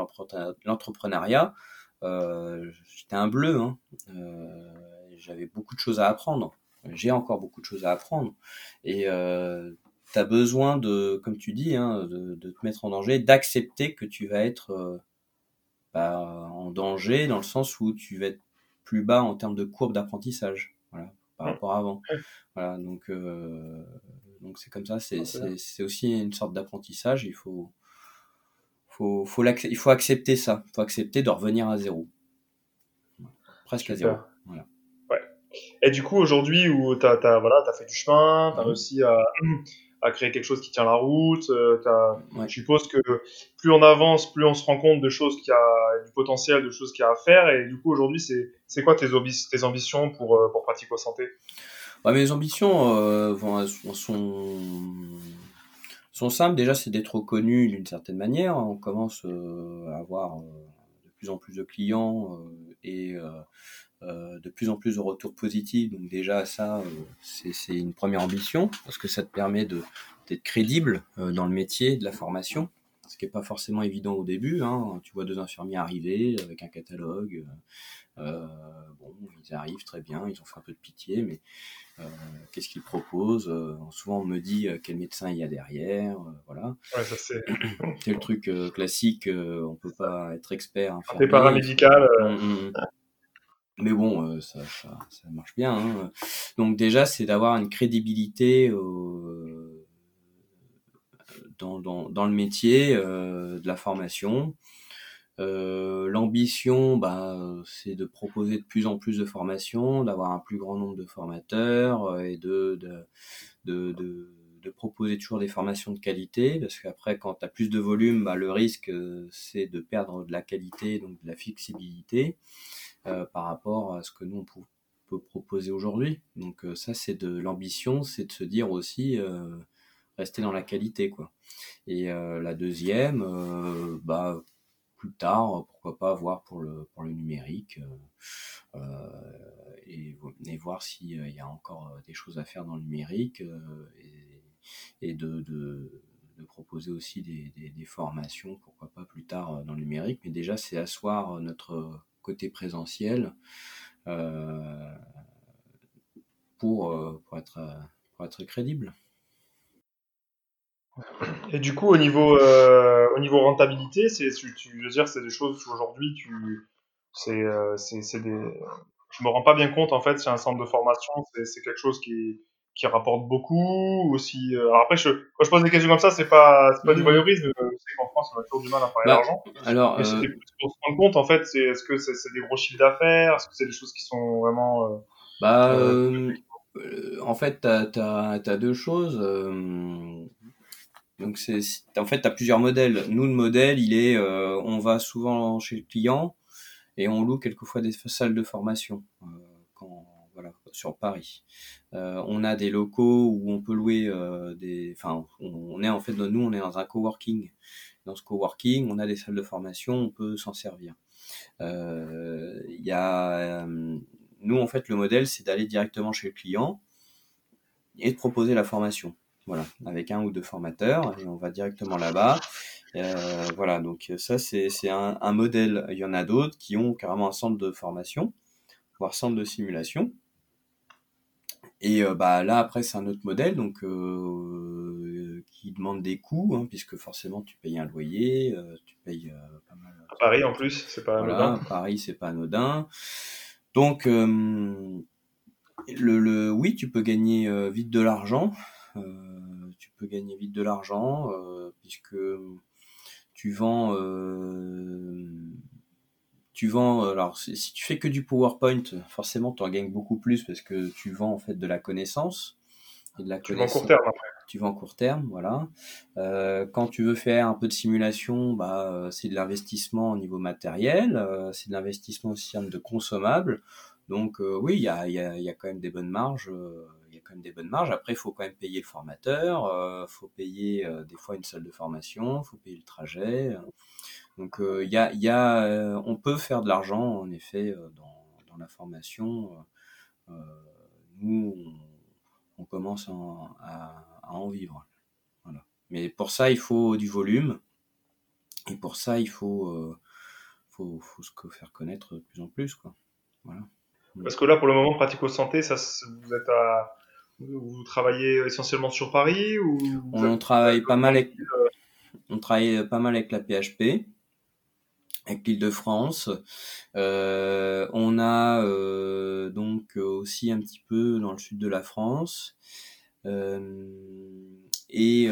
l'entrepreneuriat, euh, j'étais un bleu. Hein. Euh, J'avais beaucoup de choses à apprendre j'ai encore beaucoup de choses à apprendre. Et euh, tu as besoin de, comme tu dis, hein, de, te mettre en danger, d'accepter que tu vas être bah, en danger dans le sens où tu vas être plus bas en termes de courbe d'apprentissage voilà, par rapport à avant. Voilà, donc euh, donc c'est comme ça, c'est c'est aussi une sorte d'apprentissage. Il faut faut faut il faut accepter ça, il faut accepter de revenir à zéro, presque à zéro. Voilà. Et du coup, aujourd'hui, où tu as, voilà, as fait du chemin, tu as réussi à, à créer quelque chose qui tient la route. Je suppose que plus on avance, plus on se rend compte de choses qui a du potentiel, de choses qu'il y a à faire. Et du coup, aujourd'hui, c'est quoi tes, tes ambitions pour, pour Pratico Santé? Mes ambitions vont, sont sont simples. Déjà, c'est d'être reconnu d'une certaine manière. On commence à avoir de plus en plus de clients et euh, de plus en plus de retours positifs. Donc déjà ça, euh, c'est une première ambition parce que ça te permet d'être crédible euh, dans le métier de la formation, ce qui n'est pas forcément évident au début. Hein. Tu vois deux infirmiers arriver avec un catalogue. bon, ils arrivent très bien, ils ont fait un peu de pitié, mais qu'est-ce qu'ils proposent Souvent on me dit quel médecin il y a derrière, voilà. Ouais, ça c'est. le truc classique, on peut pas être expert. T'es paramédical. Hum, hum, hum. Mais bon, euh, ça, ça, ça, marche bien. Hein. Donc déjà, c'est d'avoir une crédibilité euh, dans, dans, dans, le métier euh, de la formation. Euh, L'ambition, bah, c'est de proposer de plus en plus de formations, d'avoir un plus grand nombre de formateurs euh, et de, de, de, de proposer toujours des formations de qualité, parce qu'après, quand tu as plus de volume, bah, le risque, c'est de perdre de la qualité, donc de la flexibilité. Euh, par rapport à ce que nous on peut, proposer aujourd'hui. Donc euh, ça c'est de l'ambition, c'est de se dire aussi euh, rester dans la qualité quoi. Et la deuxième, bah plus tard, pourquoi pas voir pour le pour le numérique et, voir s'il y a encore des choses à faire dans le numérique et, de, de, proposer aussi des, des, des, formations, pourquoi pas plus tard dans le numérique. Mais déjà, c'est asseoir notre côté présentiel euh, pour, euh, pour, être, pour être crédible. Et du coup, au niveau, euh, au niveau rentabilité, c'est, tu, veux dire, c'est des choses aujourd'hui, tu, c'est, c'est, des, je me rends pas bien compte en fait, c'est un centre de formation, c'est quelque chose qui, qui rapporte beaucoup aussi. Alors après, je, quand je pose des questions comme ça, c'est pas, c'est pas du mmh. voyeurisme. C'est qu'en France, on a toujours du mal à parler bah, d'argent. Alors, mais c'était pour se rendre compte, en fait, c'est, est-ce que c'est, des gros chiffres d'affaires Est-ce que c'est des choses qui sont vraiment. Euh, bah, euh, euh, en fait, t'as, t'as, t'as deux choses. donc, c'est, en fait, t'as plusieurs modèles. Nous, le modèle, il est, on va souvent chez le client et on loue quelquefois des salles de formation. Sur Paris. Euh, on a des locaux où on peut louer euh, des, enfin, on, est en fait, nous, on est dans un coworking. Dans ce coworking, on a des salles de formation, on peut s'en servir. Euh, nous, en fait, le modèle, c'est d'aller directement chez le client et de proposer la formation. Voilà, avec un ou deux formateurs, et on va directement là-bas. voilà, donc ça c'est un, un, modèle. Il y en a d'autres qui ont carrément un centre de formation, voire centre de simulation, et euh, bah là après c'est un autre modèle donc euh, qui demande des coûts hein, puisque forcément tu payes un loyer, euh, tu payes pas mal. À Paris en plus c'est pas anodin. Paris c'est pas anodin. Donc le, le oui tu peux gagner vite de l'argent, tu peux gagner vite de l'argent puisque tu vends tu vends, euh, alors si tu fais que du PowerPoint, forcément tu en gagnes beaucoup plus parce que tu vends en fait de la connaissance. Et de la tu vends court terme après. Tu vends court terme, voilà. Euh, quand tu veux faire un peu de simulation, bah, euh, c'est de l'investissement au niveau matériel, euh, c'est de l'investissement aussi en de consommables. Donc euh, oui, il y a, y, a, y a, quand même des bonnes marges. Il y a quand même des bonnes marges. Après, il faut quand même payer le formateur, il faut payer des fois une salle de formation, il faut payer le trajet. Donc il euh, y a, y a euh, on peut faire de l'argent en effet euh, dans, dans la formation. nous, on, on commence à, à, en vivre. Voilà. Mais pour ça, il faut du volume. Et pour ça, il faut, faut, faut se faire connaître de plus en plus. Quoi. Voilà. Parce que là, pour le moment, Pratico Santé, ça, vous êtes à, vous travaillez essentiellement sur Paris ou on travaille pas mal avec, on travaille pas mal avec la PHP avec l'île de France. Euh, on a euh, donc aussi un petit peu dans le sud de la France. Euh, et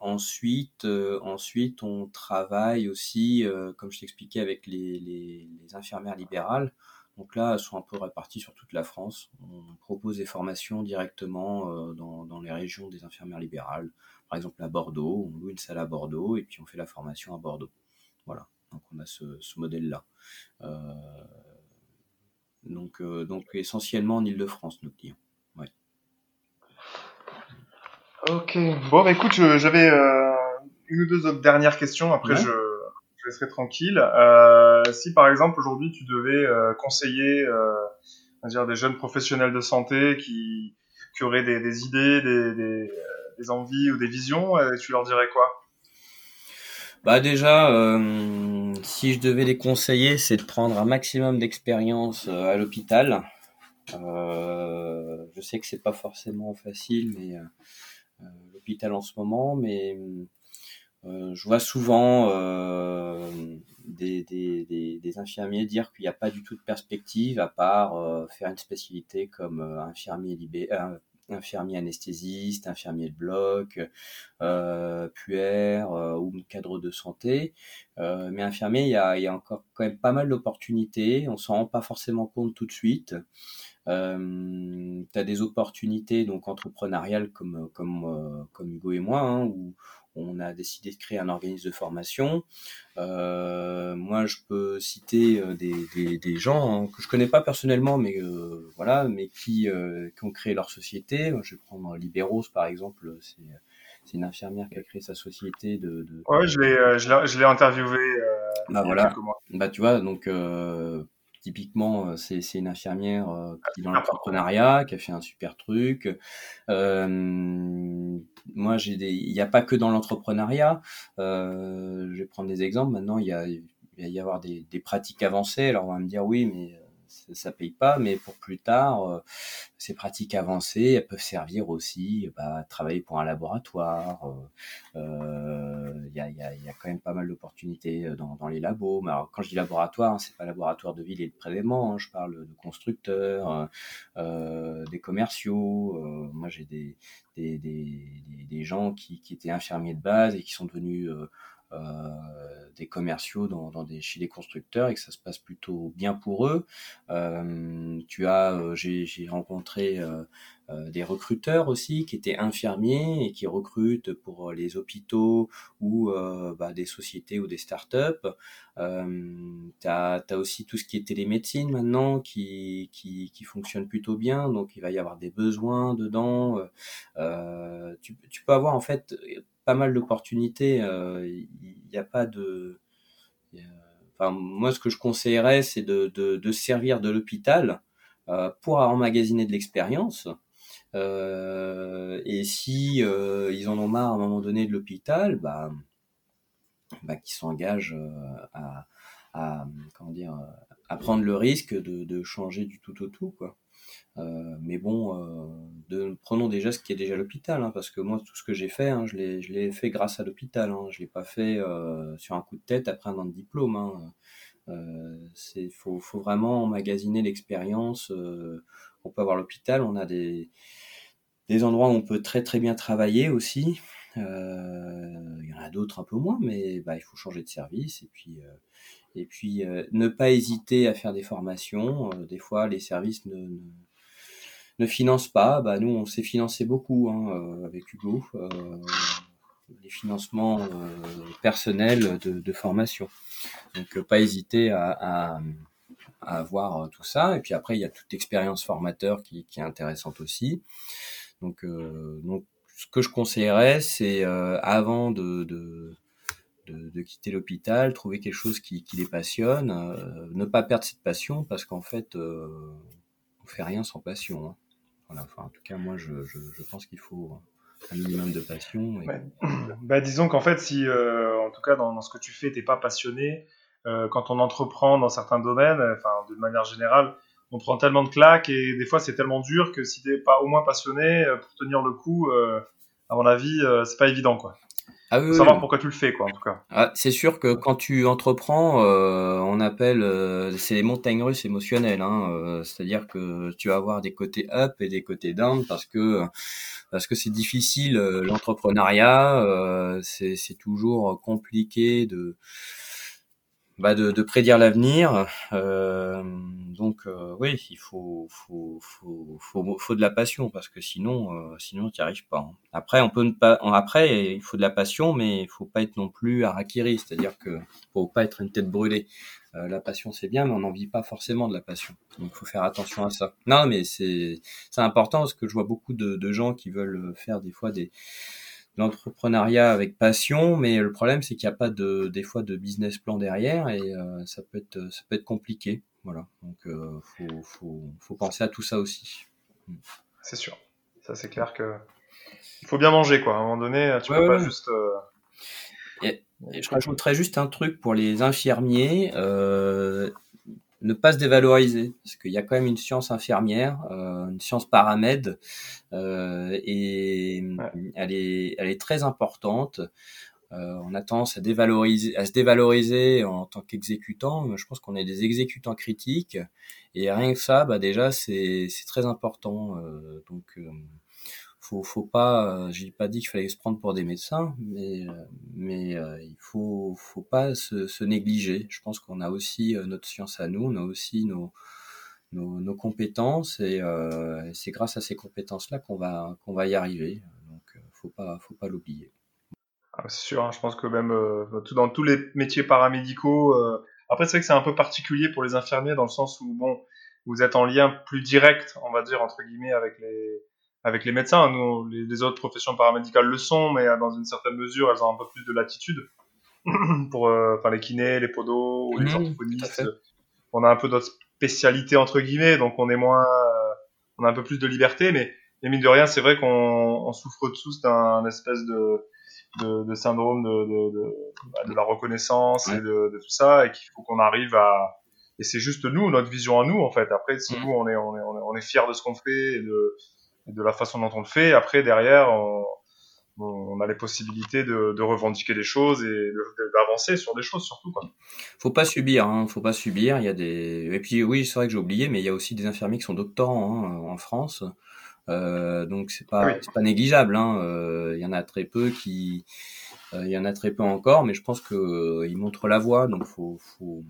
ensuite, ensuite, on travaille aussi, comme je t'expliquais, avec les, les, les, infirmières libérales. Donc là, elles sont un peu réparties sur toute la France. On propose des formations directement dans, dans, les régions des infirmières libérales. Par exemple à Bordeaux, on loue une salle à Bordeaux et puis on fait la formation à Bordeaux. Voilà, donc on a ce, ce modèle-là. donc, donc essentiellement en Ile-de-France, nos clients. Ok, bon bah écoute, j'avais euh, une ou deux autres dernières questions, après je, je laisserai tranquille. Euh, si par exemple aujourd'hui tu devais euh, conseiller euh, dire des jeunes professionnels de santé qui, qui auraient des, des idées, des, des, des, envies ou des visions, tu leur dirais quoi? Bah déjà, si je devais les conseiller, c'est de prendre un maximum d'expérience à l'hôpital. je sais que c'est pas forcément facile, mais euh, l'hôpital en ce moment, mais euh, je vois souvent euh, des, infirmiers dire qu'il n'y a pas du tout de perspective à part faire une spécialité comme infirmier libé infirmier anesthésiste, infirmier de bloc, euh, puère ou cadre de santé. mais infirmier, il y a, encore quand même pas mal d'opportunités. On s'en rend pas forcément compte tout de suite. Euh, tu as des opportunités donc entrepreneuriales comme euh, comme Hugo et moi hein, où on a décidé de créer un organisme de formation. Euh, moi, je peux citer euh, des, des, des gens hein, que je connais pas personnellement, mais euh, voilà, mais qui, euh, qui ont créé leur société. Je vais prendre Libéros par exemple. C'est c'est une infirmière qui a créé sa société de. de... Ouais, je l'ai je l'ai interviewé. bah voilà. Bah tu vois donc Typiquement, euh, c'est, une infirmière euh, qui est dans l'entrepreneuriat, qui a fait un super truc. Euh, moi, j'ai des, il n'y a pas que dans l'entrepreneuriat. Euh, je vais prendre des exemples. Maintenant, il y a, il va y avoir des, des pratiques avancées. Alors, on va me dire oui, mais ça paye pas, mais pour plus tard, euh, ces pratiques avancées, elles peuvent servir aussi bah, à travailler pour un laboratoire. Il euh, euh, y, a, y, a, quand même pas mal d'opportunités dans, les labos. Mais quand je dis laboratoire, hein, c'est pas laboratoire de ville et de prélèvement. Hein, je parle de constructeurs, des commerciaux. moi, j'ai des, gens qui, qui étaient infirmiers de base et qui sont devenus des commerciaux dans, dans, des, chez des constructeurs et que ça se passe plutôt bien pour eux. Euh, tu as, euh, j'ai rencontré des recruteurs aussi qui étaient infirmiers et qui recrutent pour les hôpitaux ou bah, des sociétés ou des startups. Euh, aussi tout ce qui est télémédecine maintenant qui, qui, qui, fonctionne plutôt bien, donc il va y avoir des besoins dedans. Euh, tu, tu peux avoir en fait pas mal d'opportunités. Il euh, n'y a pas de. Enfin, moi, ce que je conseillerais, c'est de, servir de l'hôpital euh, pour emmagasiner de l'expérience. Euh, et si ils en ont marre à un moment donné de l'hôpital, bah, bah qu'ils s'engagent à, à, comment dire, à prendre le risque de, de changer du tout au tout, quoi. Euh, mais bon, euh, de, prenons déjà ce qui est déjà l'hôpital, hein, parce que moi, tout ce que j'ai fait, hein, je l'ai fait grâce à l'hôpital. Hein, je l'ai pas fait euh, sur un coup de tête après un an de diplôme. Hein. Euh, c'est faut, faut vraiment emmagasiner l'expérience. On peut avoir l'hôpital, on a des, des endroits où on peut très très bien travailler aussi. Euh, il y en a d'autres un peu moins, mais bah, il faut changer de service et puis et puis ne pas hésiter à faire des formations. des fois, les services ne, ne ne pas. Bah, nous, on s'est financé beaucoup hein, euh, avec Hugo, euh, les financements euh, personnels de, formation. Donc, pas hésiter à, à, avoir tout ça. Et puis après, il y a toute l'expérience formateur qui, qui, est intéressante aussi. Donc, donc ce que je conseillerais, c'est avant de, de de, quitter l'hôpital, trouver quelque chose qui, les passionne, euh, ne pas perdre cette passion parce qu'en fait, euh, on fait rien sans passion. Hein en tout cas, moi, je, je, pense qu'il faut un minimum de passion. Bah, disons qu'en fait, si, euh, en tout cas, dans, ce que tu fais, t'es pas passionné, euh, quand on entreprend dans certains domaines, enfin, de manière générale, on prend tellement de claques et des fois, c'est tellement dur que si t'es pas au moins passionné, euh, pour tenir le coup, à mon avis, c'est pas évident, quoi. Ah oui, savoir pourquoi tu le fais, quoi, en tout cas. Ah, c'est sûr que quand tu entreprends, euh, on appelle, euh, c'est les montagnes russes émotionnelles. Hein, euh, C'est-à-dire que tu vas avoir des côtés up et des côtés down parce que parce que c'est difficile l'entrepreneuriat. c'est toujours compliqué de bah de, prédire l'avenir. Euh, donc euh, oui, il faut faut, faut faut, faut de la passion parce que sinon euh, sinon tu n'y arrives pas. Hein. Après on peut ne pas après il faut de la passion mais il faut pas être non plus harakiri, c'est-à-dire que faut pas être une tête brûlée. La passion c'est bien mais on n'en vit pas forcément de la passion. Donc faut faire attention à ça. Non mais c'est c'est important parce que je vois beaucoup de, de gens qui veulent faire des fois des l'entrepreneuriat avec passion, mais le problème c'est qu'il n'y a pas de des fois de business plan derrière et euh, ça peut être ça peut être compliqué. Voilà, donc euh, faut, faut, faut penser à tout ça aussi. Mm. C'est sûr, ça c'est clair que il faut bien manger quoi. À un moment donné, tu peux pas juste. Euh, et, je rajouterais juste un truc pour les infirmiers. Ne pas se dévaloriser, parce qu'il y a quand même une science infirmière, euh, une science paramède, euh, et elle est, elle est très importante. Euh, on a tendance à dévaloriser, à se dévaloriser en tant qu'exécutant. Je pense qu'on est des exécutants critiques, et rien que ça, bah déjà, c'est très important. Donc faut, faut pas, euh, j'ai pas dit qu'il fallait se prendre pour des médecins, mais, euh, euh, il faut, faut pas se, négliger. Je pense qu'on a aussi notre science à nous, on a aussi nos, compétences, et c'est grâce à ces compétences-là qu'on va, y arriver. Donc, faut pas, faut pas l'oublier. Ah, c'est sûr, hein, je pense que même dans tous les métiers paramédicaux, après c'est vrai que c'est un peu particulier pour les infirmiers dans le sens où bon, vous êtes en lien plus direct, on va dire entre guillemets, avec les avec les médecins. Nous, les, autres professions paramédicales le sont, mais dans une certaine mesure, elles ont un peu plus de latitude. pour euh, enfin les kinés, les podos, les mmh, orthophonistes, on a un peu d'autres spécialités entre guillemets, donc on est moins, euh, on a un peu plus de liberté, mais, mais mine de rien, c'est vrai qu'on on souffre tous d'un espèce de, de, de syndrome de, de, de, bah, la reconnaissance et de, tout ça, et qu'il faut qu'on arrive à et c'est juste nous, notre vision à nous en fait. Après, si mmh. nous on est on est on est, on est fier de ce qu'on fait et de de la façon dont on le fait. Après, derrière, on, on a les possibilités de, de, revendiquer des choses et d'avancer sur des choses surtout. Quoi. Faut pas subir, hein, faut pas subir. Il y a des et puis oui, c'est vrai que j'ai oublié, mais il y a aussi des infirmiers qui sont doctorants hein, en France. Euh, donc c'est pas c'est pas négligeable. Hein. Euh, il y en a très peu qui euh, il y en a très peu encore, mais je pense que ils montrent la voie. Donc faut faut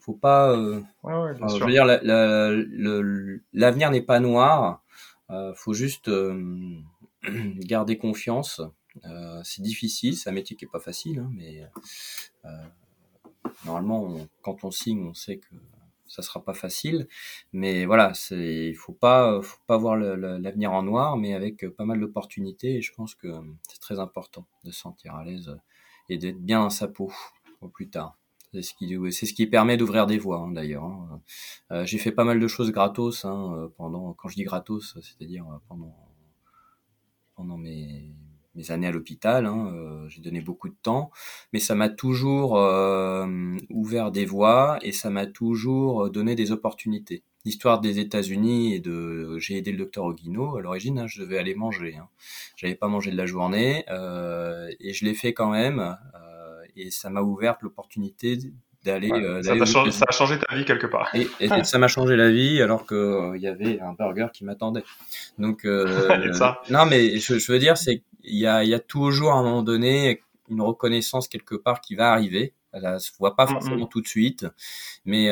faut pas. Ouais, je veux dire, l'avenir la, n'est pas noir. Euh, faut juste euh, garder confiance. Euh, c'est difficile, c'est un métier qui est pas facile, hein, mais normalement, quand on signe, on sait que ça sera pas facile, mais voilà, il faut pas, faut pas voir l'avenir en noir, mais avec pas mal d'opportunités. Et je pense que c'est très important de se sentir à l'aise et d'être bien dans sa peau au plus tard. C'est ce qui, c'est ce qui permet d'ouvrir des voies hein, d'ailleurs. Hein. Euh, j'ai fait pas mal de choses gratos hein, euh, pendant, quand je dis gratos, c'est-à-dire euh, pendant pendant mes, mes années à l'hôpital. Hein, euh, j'ai donné beaucoup de temps, mais ça m'a toujours euh, ouvert des voies et ça m'a toujours donné des opportunités. L'histoire des États-Unis et de, j'ai aidé le docteur Oguino. À l'origine, je devais aller manger. J'avais pas mangé de la journée et je l'ai fait quand même et ça m'a ouvert l'opportunité d'aller. Euh, ça, a changé ta vie quelque part. Et, ça m'a changé la vie alors que euh, il y avait un burger qui m'attendait. Donc euh, non, mais je, veux dire, c'est il y a, y a toujours à un moment donné une reconnaissance quelque part qui va arriver. Elle se voit pas forcément mm. tout de suite, mais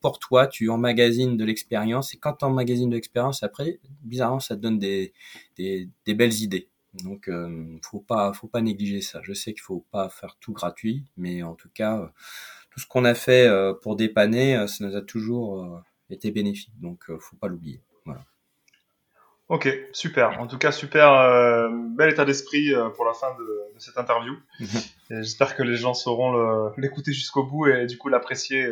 pour toi, tu emmagasines de l'expérience et quand tu emmagasines de l'expérience, après, bizarrement, ça te donne des, des, des belles idées. Donc, euh, faut pas, faut pas négliger ça. Je sais qu'il faut pas faire tout gratuit, mais en tout cas, euh, tout ce qu'on a fait euh, pour dépanner, euh, ça nous a toujours été bénéfique. Donc, faut pas l'oublier. Voilà. Ok, super. En tout cas, super, bel état d'esprit pour la fin de, de cette interview. J'espère que les gens sauront l'écouter jusqu'au bout et du coup l'apprécier.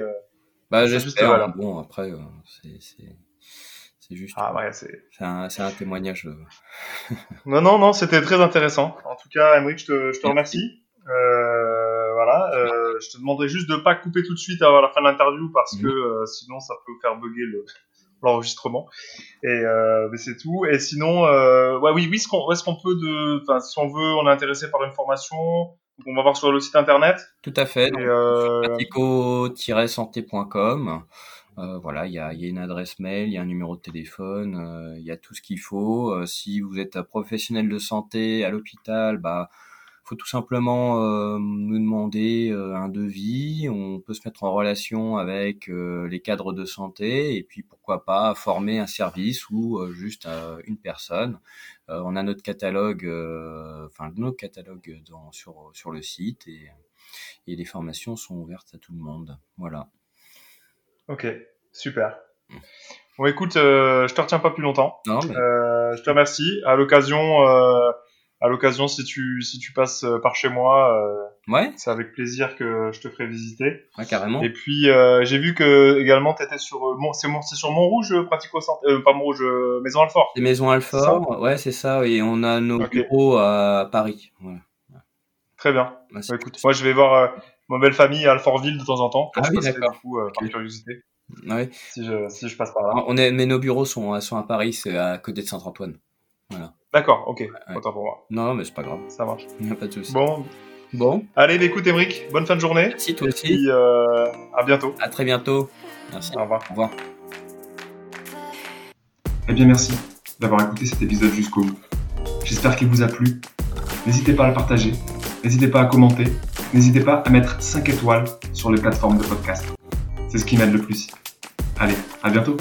bah, j'espère. Voilà. Bon, après, c'est c'est juste. Ah ouais, c'est. C'est un, un, témoignage. Euh. non, non, non, c'était très intéressant. En tout cas, Emmerich, je te, je te remercie. Euh, voilà. Euh, je te demanderai juste de pas couper tout de suite à la fin de l'interview parce que euh, sinon ça peut faire bugger le l'enregistrement. Et euh, mais c'est tout. Et sinon, euh, ouais, oui, oui, ce qu'on, est-ce qu'on peut de, enfin, si on veut, on est intéressé par une formation, on va voir sur le site internet. Tout à fait. Pratico-santé.com. Euh, voilà, il y a, y une adresse mail, il y a un numéro de téléphone, euh, il y a tout ce qu'il faut. Euh, si vous êtes un professionnel de santé à l'hôpital, bah faut tout simplement euh, nous demander euh, un devis. On peut se mettre en relation avec euh, les cadres de santé et puis pourquoi pas former un service ou juste une personne. on a notre catalogue, enfin notre catalogue dans, sur sur le site et les formations sont ouvertes à tout le monde. Voilà. Ok, super. Bon, écoute, je te retiens pas plus longtemps. Non, mais... je te remercie. À l'occasion à l'occasion, si tu si tu passes euh, par chez moi, euh, ouais. c'est avec plaisir que je te ferai visiter. Ouais, carrément. Et puis euh, j'ai vu que également tu étais sur bon, c'est c'est sur Montrouge Pratico Santé, pas Montrouge, Maison Alfort. C'est Maison Alfort, ouais, c'est ça. Et on a nos bureaux à Paris. Très bien. Bah, écoute, moi je vais voir ma belle famille à Alfortville de temps en temps. Ah oui, d'accord. Du coup, par curiosité. Ouais. Si je si je passe par là. On est, mais nos bureaux sont sont à Paris, c'est à côté de Saint-Antoine. Voilà. D'accord, ok. Autant pour moi. Non, mais c'est pas grave. Ça marche. Il a pas de souci. Bon. Bon. Allez, bah, écoute, Émeric, bonne fin de journée. Merci, toi aussi. Et puis, euh, à bientôt. À très bientôt. Merci. Au revoir. Au revoir. Eh bien, merci d'avoir écouté cet épisode jusqu'au bout. J'espère qu'il vous a plu. N'hésitez pas à le partager. N'hésitez pas à commenter. N'hésitez pas à mettre 5 étoiles sur les plateformes de podcast. C'est ce qui m'aide le plus. Allez, à bientôt.